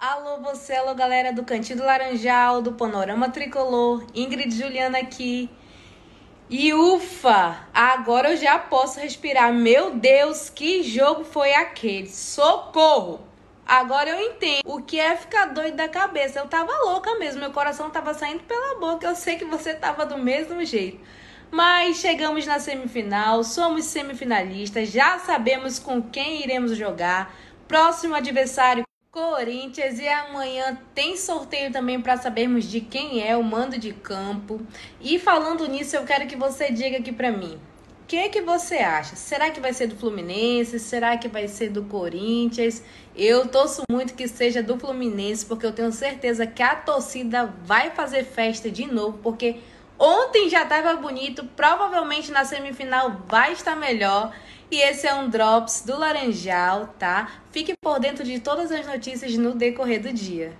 Alô, você, alô, galera do Cantinho do Laranjal, do Panorama Tricolor, Ingrid Juliana aqui. E ufa, agora eu já posso respirar. Meu Deus, que jogo foi aquele? Socorro! Agora eu entendo o que é ficar doido da cabeça. Eu tava louca mesmo, meu coração tava saindo pela boca. Eu sei que você tava do mesmo jeito. Mas chegamos na semifinal, somos semifinalistas, já sabemos com quem iremos jogar. Próximo adversário Corinthians e amanhã tem sorteio também para sabermos de quem é o mando de campo. E falando nisso, eu quero que você diga aqui para mim. O que que você acha? Será que vai ser do Fluminense? Será que vai ser do Corinthians? Eu torço muito que seja do Fluminense, porque eu tenho certeza que a torcida vai fazer festa de novo, porque ontem já estava bonito, provavelmente na semifinal vai estar melhor. E esse é um Drops do Laranjal, tá? Fique por dentro de todas as notícias no decorrer do dia.